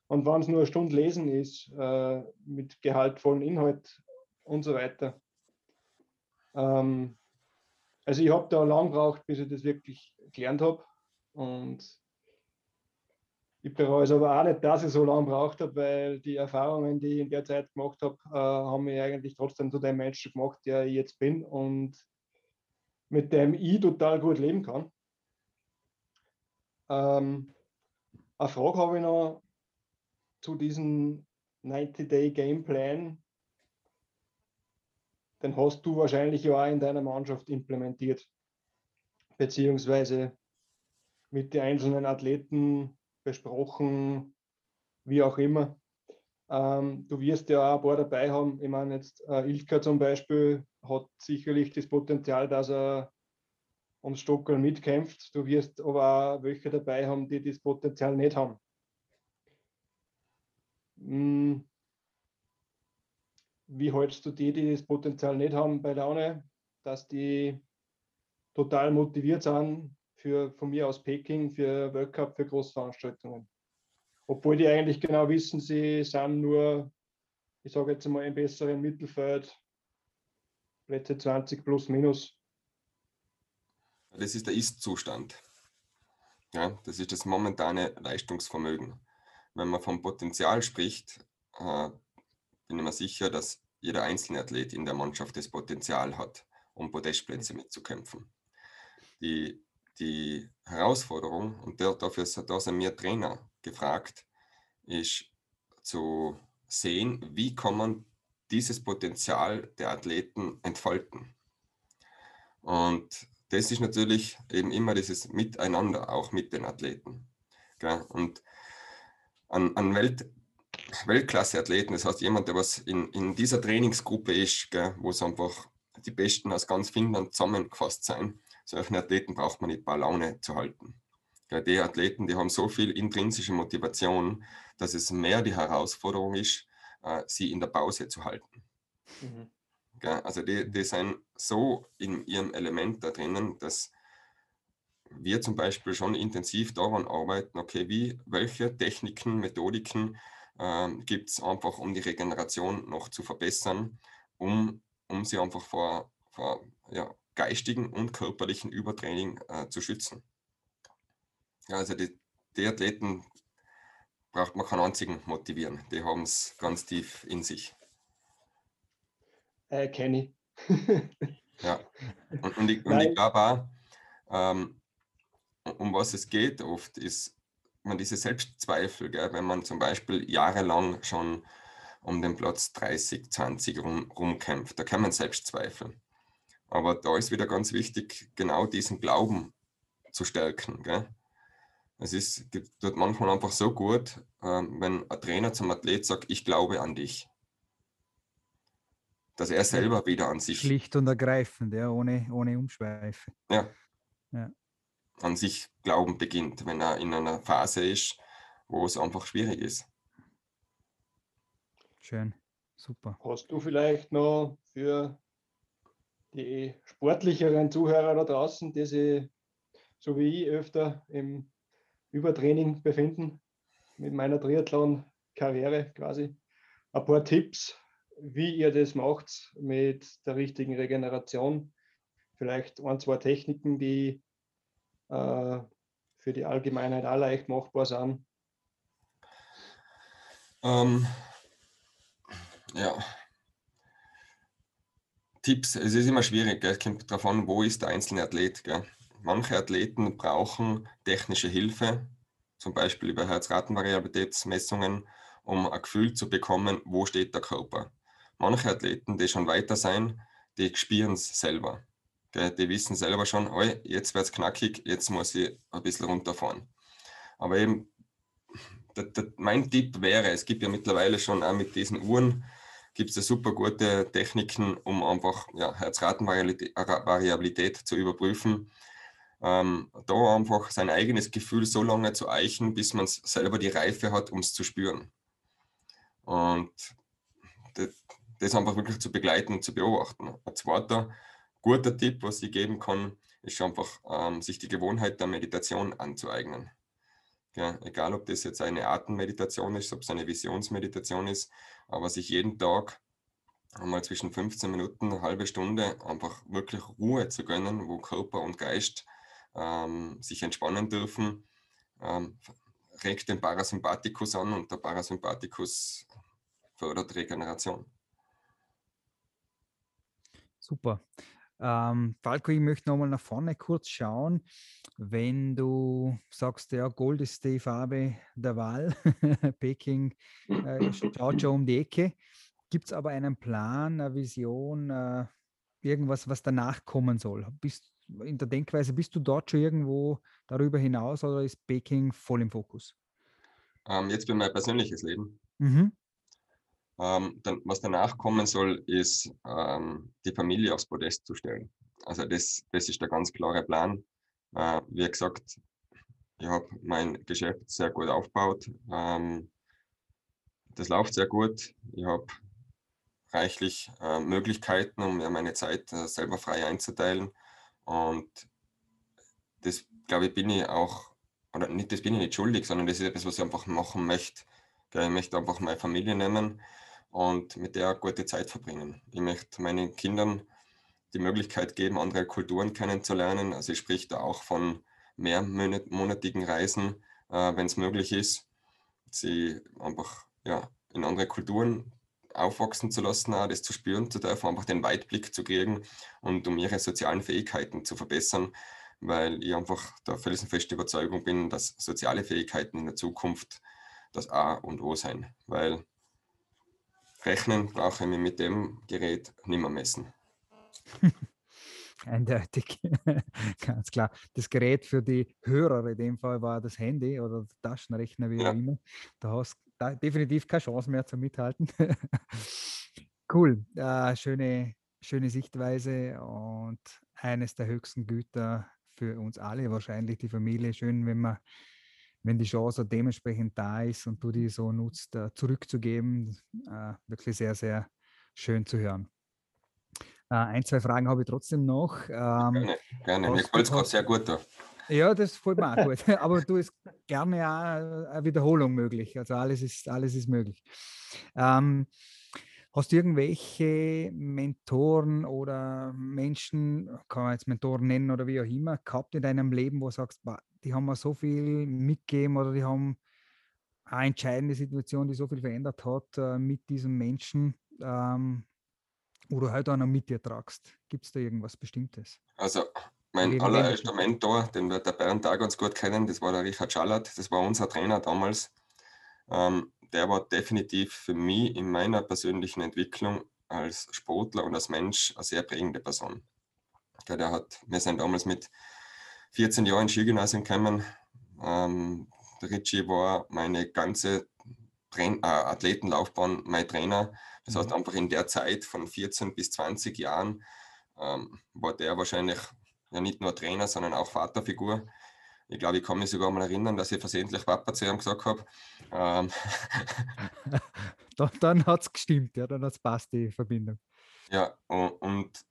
Und wenn es nur eine Stunde lesen ist, äh, mit gehaltvollen Inhalt und so weiter. Ähm, also ich habe da lang gebraucht, bis ich das wirklich gelernt habe. Und ich bereue es aber auch nicht, dass ich so lange gebraucht habe, weil die Erfahrungen, die ich in der Zeit gemacht habe, äh, haben mich eigentlich trotzdem zu dem Menschen gemacht, der ich jetzt bin und mit dem ich total gut leben kann. Ähm, eine Frage habe ich noch zu diesem 90-Day-Game-Plan den hast du wahrscheinlich ja auch in deiner Mannschaft implementiert, beziehungsweise mit den einzelnen Athleten besprochen, wie auch immer. Ähm, du wirst ja auch ein paar dabei haben. Ich meine, jetzt äh, Ilka zum Beispiel hat sicherlich das Potenzial, dass er ums Stockerl mitkämpft. Du wirst aber auch welche dabei haben, die das Potenzial nicht haben. Hm. Wie hältst du die, die das Potenzial nicht haben, bei Laune, dass die total motiviert sind für von mir aus Peking, für World Cup, für Großveranstaltungen? Obwohl die eigentlich genau wissen, sie sind nur, ich sage jetzt mal, im besseren Mittelfeld, Plätze 20 plus minus. Das ist der Ist-Zustand. Ja, das ist das momentane Leistungsvermögen. Wenn man vom Potenzial spricht, äh, bin ich mir sicher, dass jeder einzelne Athlet in der Mannschaft das Potenzial hat, um Podestplätze mitzukämpfen. Die, die Herausforderung, und dafür da sind wir Trainer gefragt, ist zu sehen, wie kann man dieses Potenzial der Athleten entfalten. Und das ist natürlich eben immer dieses Miteinander, auch mit den Athleten. Und an, an Welt, Weltklasse-Athleten, das heißt jemand, der was in, in dieser Trainingsgruppe ist, wo es einfach die Besten aus ganz Finnland zusammengefasst sind, solche Athleten braucht man nicht bei Laune zu halten. Die Athleten, die haben so viel intrinsische Motivation, dass es mehr die Herausforderung ist, äh, sie in der Pause zu halten. Mhm. Also die, die sind so in ihrem Element da drinnen, dass wir zum Beispiel schon intensiv daran arbeiten, okay, wie, welche Techniken, Methodiken äh, gibt es einfach, um die Regeneration noch zu verbessern, um, um sie einfach vor, vor ja, geistigen und körperlichen Übertraining äh, zu schützen. Ja, also die, die Athleten braucht man keinen einzigen motivieren. Die haben es ganz tief in sich. Äh, Kenne ja, und, und ich, ich glaube auch, ähm, um was es geht oft, ist man diese Selbstzweifel, gell, wenn man zum Beispiel jahrelang schon um den Platz 30, 20 rum, rumkämpft, da kann man Selbstzweifel. Aber da ist wieder ganz wichtig, genau diesen Glauben zu stärken. Gell? Es ist, tut manchmal einfach so gut, ähm, wenn ein Trainer zum Athlet sagt, ich glaube an dich. Dass er selber wieder an sich. Schlicht und ergreifend, ja, ohne, ohne Umschweife. Ja. ja. An sich glauben beginnt, wenn er in einer Phase ist, wo es einfach schwierig ist. Schön, super. Hast du vielleicht noch für die sportlicheren Zuhörer da draußen, die sich so wie ich öfter im Übertraining befinden mit meiner Triathlon-Karriere quasi. Ein paar Tipps, wie ihr das macht mit der richtigen Regeneration. Vielleicht ein, zwei Techniken, die äh, für die Allgemeinheit auch leicht machbar sind. Ähm, ja. Tipps, es ist immer schwierig, gell? es kommt darauf an, wo ist der einzelne Athlet. Gell? Manche Athleten brauchen technische Hilfe, zum Beispiel über Herzratenvariabilitätsmessungen, um ein Gefühl zu bekommen, wo steht der Körper. Manche Athleten, die schon weiter sein, die spüren es selber. Die wissen selber schon, oh, jetzt wird es knackig, jetzt muss ich ein bisschen runterfahren. Aber eben, mein Tipp wäre, es gibt ja mittlerweile schon auch mit diesen Uhren, gibt es ja super gute Techniken, um einfach ja, Herzratenvariabilität zu überprüfen ähm, da einfach sein eigenes Gefühl so lange zu eichen, bis man selber die Reife hat, um es zu spüren. Und das, das, einfach wirklich zu begleiten und zu beobachten. Ein zweiter guter Tipp, was ich geben kann, ist einfach, ähm, sich die Gewohnheit der Meditation anzueignen. Ja, egal, ob das jetzt eine Atemmeditation ist, ob es eine Visionsmeditation ist, aber sich jeden Tag einmal zwischen 15 Minuten, eine halbe Stunde einfach wirklich Ruhe zu gönnen, wo Körper und Geist ähm, sich entspannen dürfen, ähm, regt den Parasympathikus an und der Parasympathikus fördert Regeneration. Super. Ähm, Falco, ich möchte nochmal nach vorne kurz schauen. Wenn du sagst, ja, Gold ist die Farbe der Wahl, Peking äh, schaut schon um die Ecke. Gibt es aber einen Plan, eine Vision, äh, irgendwas, was danach kommen soll? Bist, in der Denkweise, bist du dort schon irgendwo darüber hinaus oder ist Peking voll im Fokus? Ähm, jetzt für mein persönliches Leben. Mhm. Ähm, dann, was danach kommen soll, ist ähm, die Familie aufs Podest zu stellen. Also das, das ist der ganz klare Plan. Äh, wie gesagt, ich habe mein Geschäft sehr gut aufgebaut. Ähm, das läuft sehr gut. Ich habe reichlich äh, Möglichkeiten, um mir meine Zeit äh, selber frei einzuteilen. Und das, glaube ich, bin ich auch, oder nicht, das bin ich nicht schuldig, sondern das ist etwas, was ich einfach machen möchte. Ich möchte einfach meine Familie nehmen und mit der gute Zeit verbringen. Ich möchte meinen Kindern die Möglichkeit geben, andere Kulturen kennenzulernen. Also ich spreche da auch von mehrmonatigen Reisen, äh, wenn es möglich ist. Sie einfach ja, in andere Kulturen aufwachsen zu lassen, auch das zu spüren zu dürfen, einfach den Weitblick zu kriegen und um ihre sozialen Fähigkeiten zu verbessern, weil ich einfach der felsenfeste Überzeugung bin, dass soziale Fähigkeiten in der Zukunft das A und O sein, weil Rechnen brauche ich mir mit dem Gerät nicht mehr messen. Eindeutig, ganz klar. Das Gerät für die Hörer in dem Fall war das Handy oder der Taschenrechner, wie ja. immer. Da hast du definitiv keine Chance mehr zum Mithalten. cool, äh, schöne, schöne Sichtweise und eines der höchsten Güter für uns alle, wahrscheinlich die Familie. Schön, wenn man wenn die Chance dementsprechend da ist und du die so nutzt, äh, zurückzugeben. Äh, wirklich sehr, sehr schön zu hören. Äh, ein, zwei Fragen habe ich trotzdem noch. Ähm, gerne, gerne. Mir gefällt es gerade sehr gut da. Ja, das freut mich auch gut. Aber du ist gerne auch eine Wiederholung möglich. Also alles ist, alles ist möglich. Ähm, hast du irgendwelche Mentoren oder Menschen, kann man jetzt Mentoren nennen oder wie auch immer, gehabt in deinem Leben, wo du sagst, die haben mir so viel mitgegeben oder die haben eine entscheidende Situation, die so viel verändert hat äh, mit diesem Menschen, ähm, oder halt auch noch mit dir tragst? Gibt es da irgendwas Bestimmtes? Also mein allererster Mentor, den wird der Bernd auch ganz gut kennen, das war der Richard Schallert, das war unser Trainer damals. Ähm, der war definitiv für mich in meiner persönlichen Entwicklung als Sportler und als Mensch eine sehr prägende Person. Der, der hat, wir sind damals mit 14 Jahren ins Skigymnasium gekommen. Ähm, der Richie war meine ganze Train äh, Athletenlaufbahn mein Trainer. Das heißt, mhm. einfach in der Zeit von 14 bis 20 Jahren ähm, war der wahrscheinlich ja nicht nur Trainer, sondern auch Vaterfigur. Ich glaube, ich kann mich sogar mal erinnern, dass ich versehentlich Papa zu ihm gesagt habe. Ähm. dann dann hat es gestimmt, ja, dann hat es passt, die Verbindung. Ja, und, und,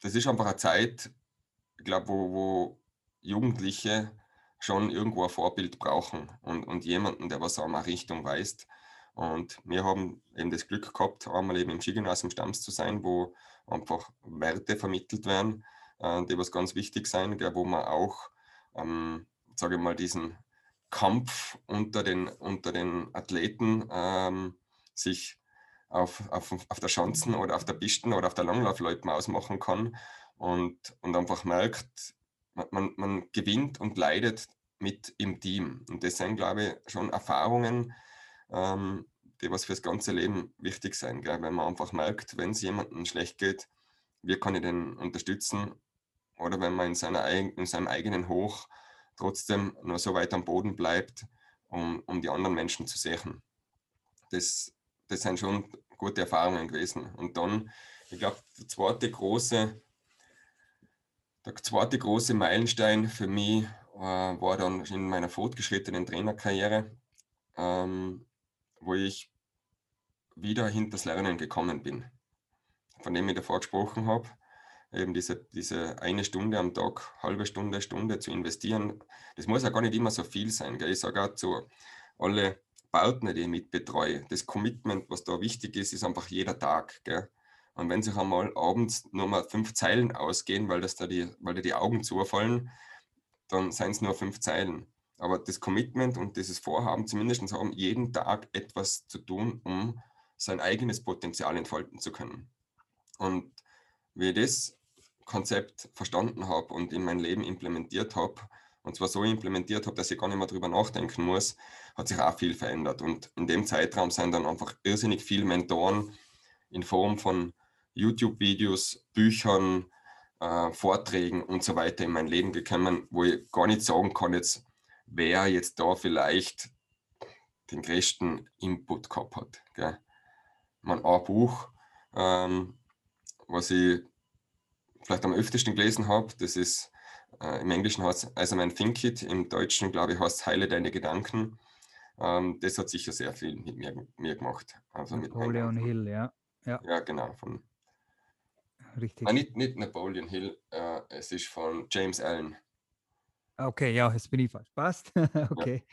das ist einfach eine Zeit, ich glaube, wo, wo Jugendliche schon irgendwo ein Vorbild brauchen und, und jemanden, der was auch mal Richtung weist. Und wir haben eben das Glück gehabt, einmal eben im Skigymnasium Stamms zu sein, wo einfach Werte vermittelt werden, äh, die was ganz wichtig sind, wo man auch, ähm, sage ich mal, diesen Kampf unter den, unter den Athleten ähm, sich auf, auf, auf der Schanzen oder auf der Pisten oder auf der Langlaufleuten ausmachen kann und, und einfach merkt, man, man gewinnt und leidet mit im Team. Und das sind, glaube ich, schon Erfahrungen, ähm, die was fürs ganze Leben wichtig sein, gell? wenn man einfach merkt, wenn es jemandem schlecht geht, wie kann ich den unterstützen? Oder wenn man in, seiner, in seinem eigenen Hoch trotzdem nur so weit am Boden bleibt, um, um die anderen Menschen zu sehen. Das, das sind schon gute Erfahrungen gewesen. Und dann, ich glaube, der zweite große, der zweite große Meilenstein für mich äh, war dann in meiner fortgeschrittenen Trainerkarriere. Ähm, wo ich wieder hinters Lernen gekommen bin, von dem ich davor gesprochen habe. Eben diese, diese eine Stunde am Tag, halbe Stunde, Stunde zu investieren, das muss ja gar nicht immer so viel sein. Gell? Ich sage auch zu alle Partner, die ich mitbetreue, das Commitment, was da wichtig ist, ist einfach jeder Tag. Gell? Und wenn sich einmal abends nur mal fünf Zeilen ausgehen, weil, das da die, weil dir die Augen zufallen, dann seien es nur fünf Zeilen. Aber das Commitment und dieses Vorhaben, zumindest haben, jeden Tag etwas zu tun, um sein eigenes Potenzial entfalten zu können. Und wie ich das Konzept verstanden habe und in mein Leben implementiert habe, und zwar so implementiert habe, dass ich gar nicht mehr darüber nachdenken muss, hat sich auch viel verändert. Und in dem Zeitraum sind dann einfach irrsinnig viele Mentoren in Form von YouTube-Videos, Büchern, äh, Vorträgen und so weiter in mein Leben gekommen, wo ich gar nicht sagen kann, jetzt wer jetzt da vielleicht den größten Input gehabt hat. Gell? Man, ein Buch, ähm, was ich vielleicht am öftesten gelesen habe. Das ist äh, im Englischen heißt es mein Think It, im Deutschen glaube ich heißt Heile deine Gedanken. Ähm, das hat sicher sehr viel mit mir, mir gemacht. Also Napoleon Hill, ja. ja. Ja, genau. Von, Richtig. Ah, nicht, nicht Napoleon Hill, äh, es ist von James Allen. Okay, ja, jetzt bin ich falsch. Passt. okay.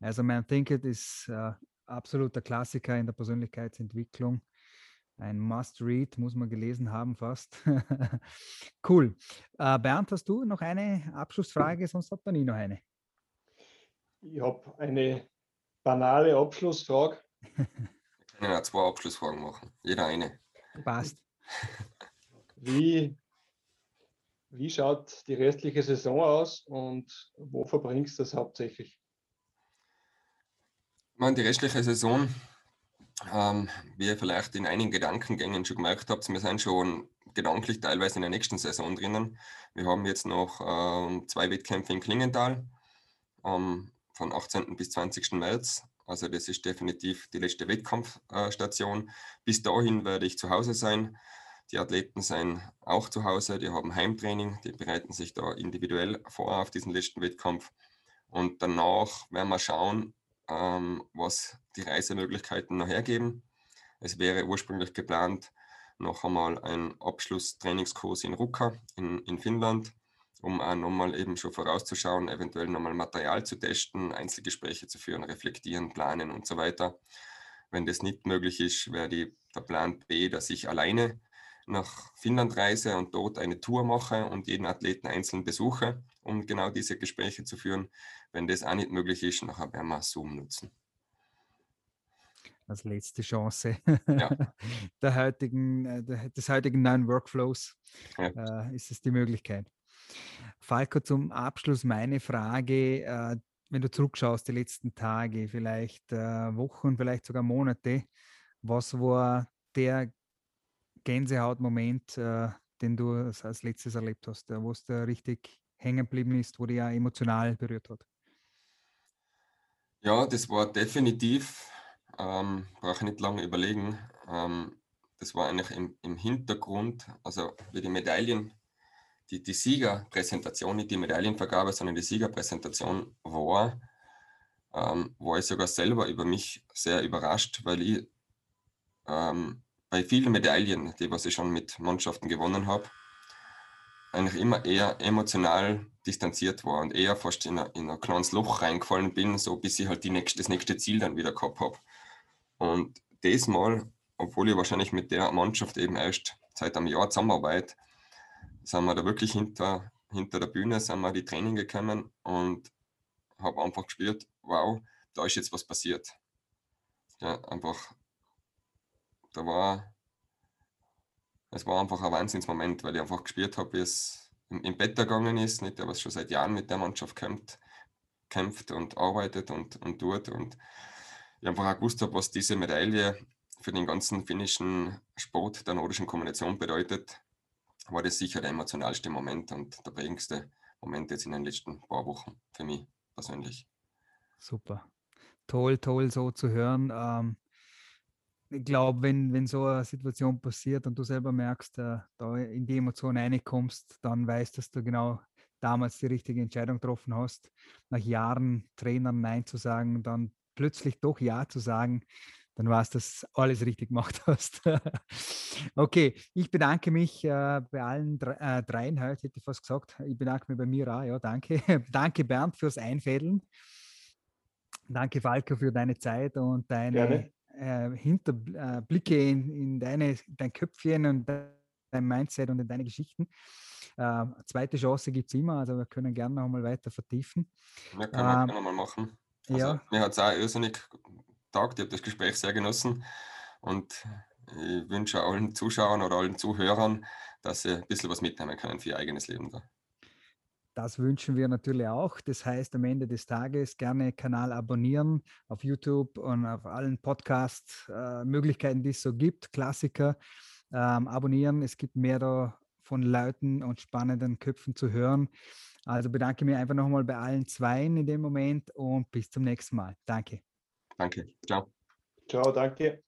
Ja. Also mein Think It ist äh, absoluter Klassiker in der Persönlichkeitsentwicklung. Ein Must-Read, muss man gelesen haben fast. cool. Äh, Bernd, hast du noch eine Abschlussfrage? Sonst hat man nie noch eine. Ich habe eine banale Abschlussfrage. Wir können ja zwei Abschlussfragen machen. Jeder eine. Passt. Wie, wie schaut die restliche Saison aus und wo verbringst du das hauptsächlich? Ich meine, die restliche Saison ähm, wie ihr vielleicht in einigen Gedankengängen schon gemerkt habt, wir sind schon gedanklich teilweise in der nächsten Saison drinnen. Wir haben jetzt noch ähm, zwei Wettkämpfe in Klingenthal ähm, von 18. bis 20. März. Also das ist definitiv die letzte Wettkampfstation. Bis dahin werde ich zu Hause sein. Die Athleten sind auch zu Hause, die haben Heimtraining, die bereiten sich da individuell vor auf diesen letzten Wettkampf. Und danach werden wir schauen, ähm, was die Reisemöglichkeiten noch hergeben. Es wäre ursprünglich geplant, noch einmal ein Abschlusstrainingskurs in Ruka in, in Finnland, um auch nochmal eben schon vorauszuschauen, eventuell nochmal Material zu testen, Einzelgespräche zu führen, reflektieren, planen und so weiter. Wenn das nicht möglich ist, wäre der Plan B, dass ich alleine nach Finnland reise und dort eine Tour mache und jeden Athleten einzeln besuche, um genau diese Gespräche zu führen. Wenn das auch nicht möglich ist, nachher werden wir Zoom nutzen. Als letzte Chance ja. der heutigen, äh, des heutigen neuen Workflows ja. äh, ist es die Möglichkeit. Falco, zum Abschluss meine Frage, äh, wenn du zurückschaust, die letzten Tage, vielleicht äh, Wochen, vielleicht sogar Monate, was war der Gänsehautmoment, äh, den du als letztes erlebt hast, wo es da richtig hängen geblieben ist, wo dich ja emotional berührt hat? Ja, das war definitiv, ähm, brauche ich nicht lange überlegen, ähm, das war eigentlich im, im Hintergrund, also wie die Medaillen, die, die Siegerpräsentation, nicht die Medaillenvergabe, sondern die Siegerpräsentation war, ähm, war ich sogar selber über mich sehr überrascht, weil ich ähm, bei vielen Medaillen, die was ich schon mit Mannschaften gewonnen habe, eigentlich immer eher emotional distanziert war und eher fast in, ein, in ein kleines Loch reingefallen bin, so bis ich halt nächste, das nächste Ziel dann wieder gehabt habe. Und diesmal, obwohl ich wahrscheinlich mit der Mannschaft eben erst seit einem Jahr zusammenarbeite, sind wir da wirklich hinter, hinter der Bühne, sind wir die Training gekommen und habe einfach gespürt, wow, da ist jetzt was passiert. Ja, einfach, da war es war einfach ein Wahnsinnsmoment, weil ich einfach gespürt habe, wie es im, im Bett gegangen ist, nicht der was schon seit Jahren mit der Mannschaft kämpft, kämpft und arbeitet und, und tut. Und ich einfach auch gewusst habe, was diese Medaille für den ganzen finnischen Sport der nordischen Kombination bedeutet, war das sicher der emotionalste Moment und der prägendste Moment jetzt in den letzten paar Wochen für mich persönlich. Super. Toll, toll so zu hören. Ähm, ich glaube, wenn, wenn so eine Situation passiert und du selber merkst, äh, da in die Emotion reinkommst, dann weißt du, dass du genau damals die richtige Entscheidung getroffen hast, nach Jahren Trainern Nein zu sagen, dann plötzlich doch Ja zu sagen, dann weißt du, dass alles richtig gemacht hast. okay, ich bedanke mich äh, bei allen drei, äh, dreien heute, hätte ich fast gesagt. Ich bedanke mich bei mir auch, ja, danke. danke Bernd fürs Einfädeln. Danke Falco für deine Zeit und deine Gerne äh, Hinterblicke äh, in, in deine, dein Köpfchen und dein Mindset und in deine Geschichten. Äh, zweite Chance gibt es immer, also wir können gerne noch mal weiter vertiefen. Ja, können wir ähm, mal machen. Also, ja. Mir hat es auch irrsinnig getaugt, ich habe das Gespräch sehr genossen und ich wünsche allen Zuschauern oder allen Zuhörern, dass sie ein bisschen was mitnehmen können für ihr eigenes Leben. Da. Das wünschen wir natürlich auch. Das heißt, am Ende des Tages gerne Kanal abonnieren auf YouTube und auf allen Podcast-Möglichkeiten, die es so gibt. Klassiker ähm, abonnieren. Es gibt mehr da von Leuten und spannenden Köpfen zu hören. Also bedanke mich einfach nochmal bei allen Zweien in dem Moment und bis zum nächsten Mal. Danke. Danke. Ciao. Ciao, danke.